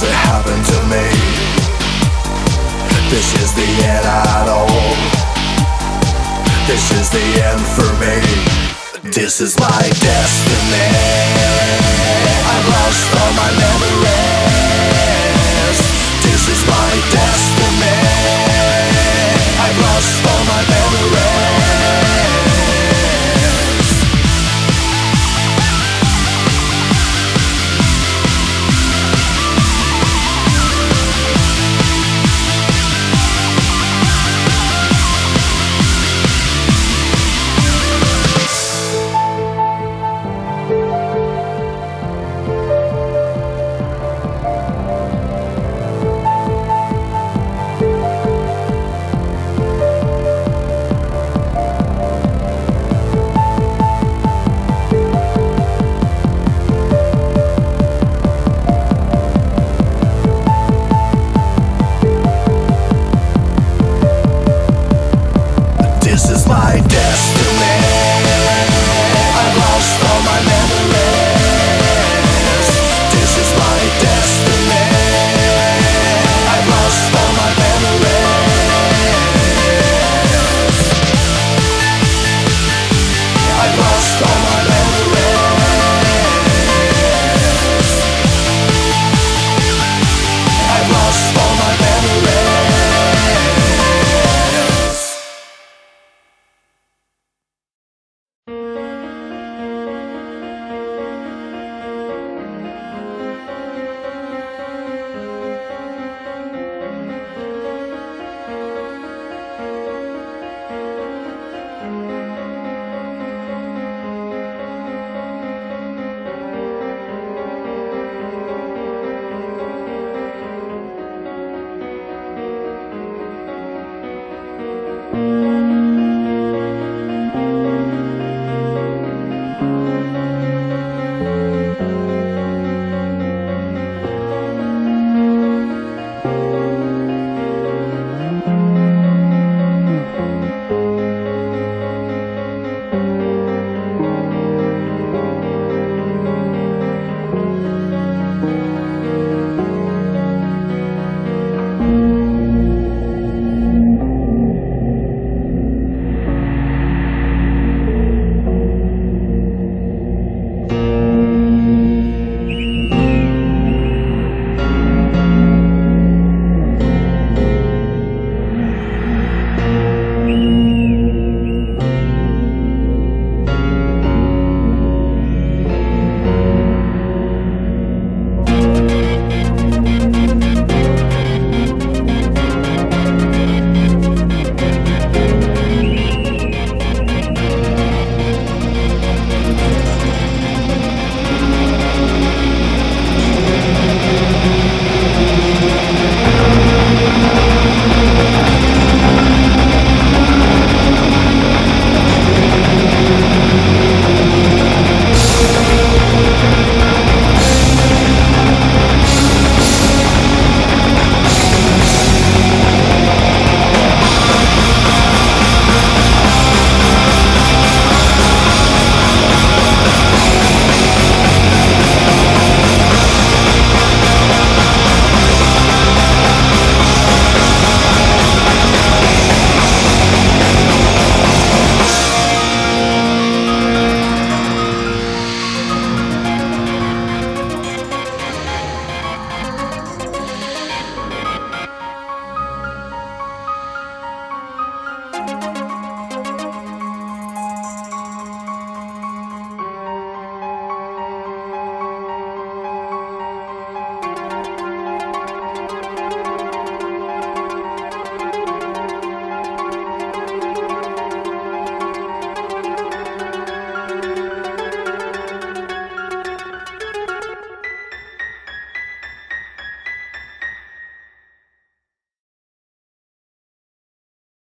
does it happen to me? This is the end at all. This is the end for me. This is my destiny. I've lost all my memories. This is my destiny.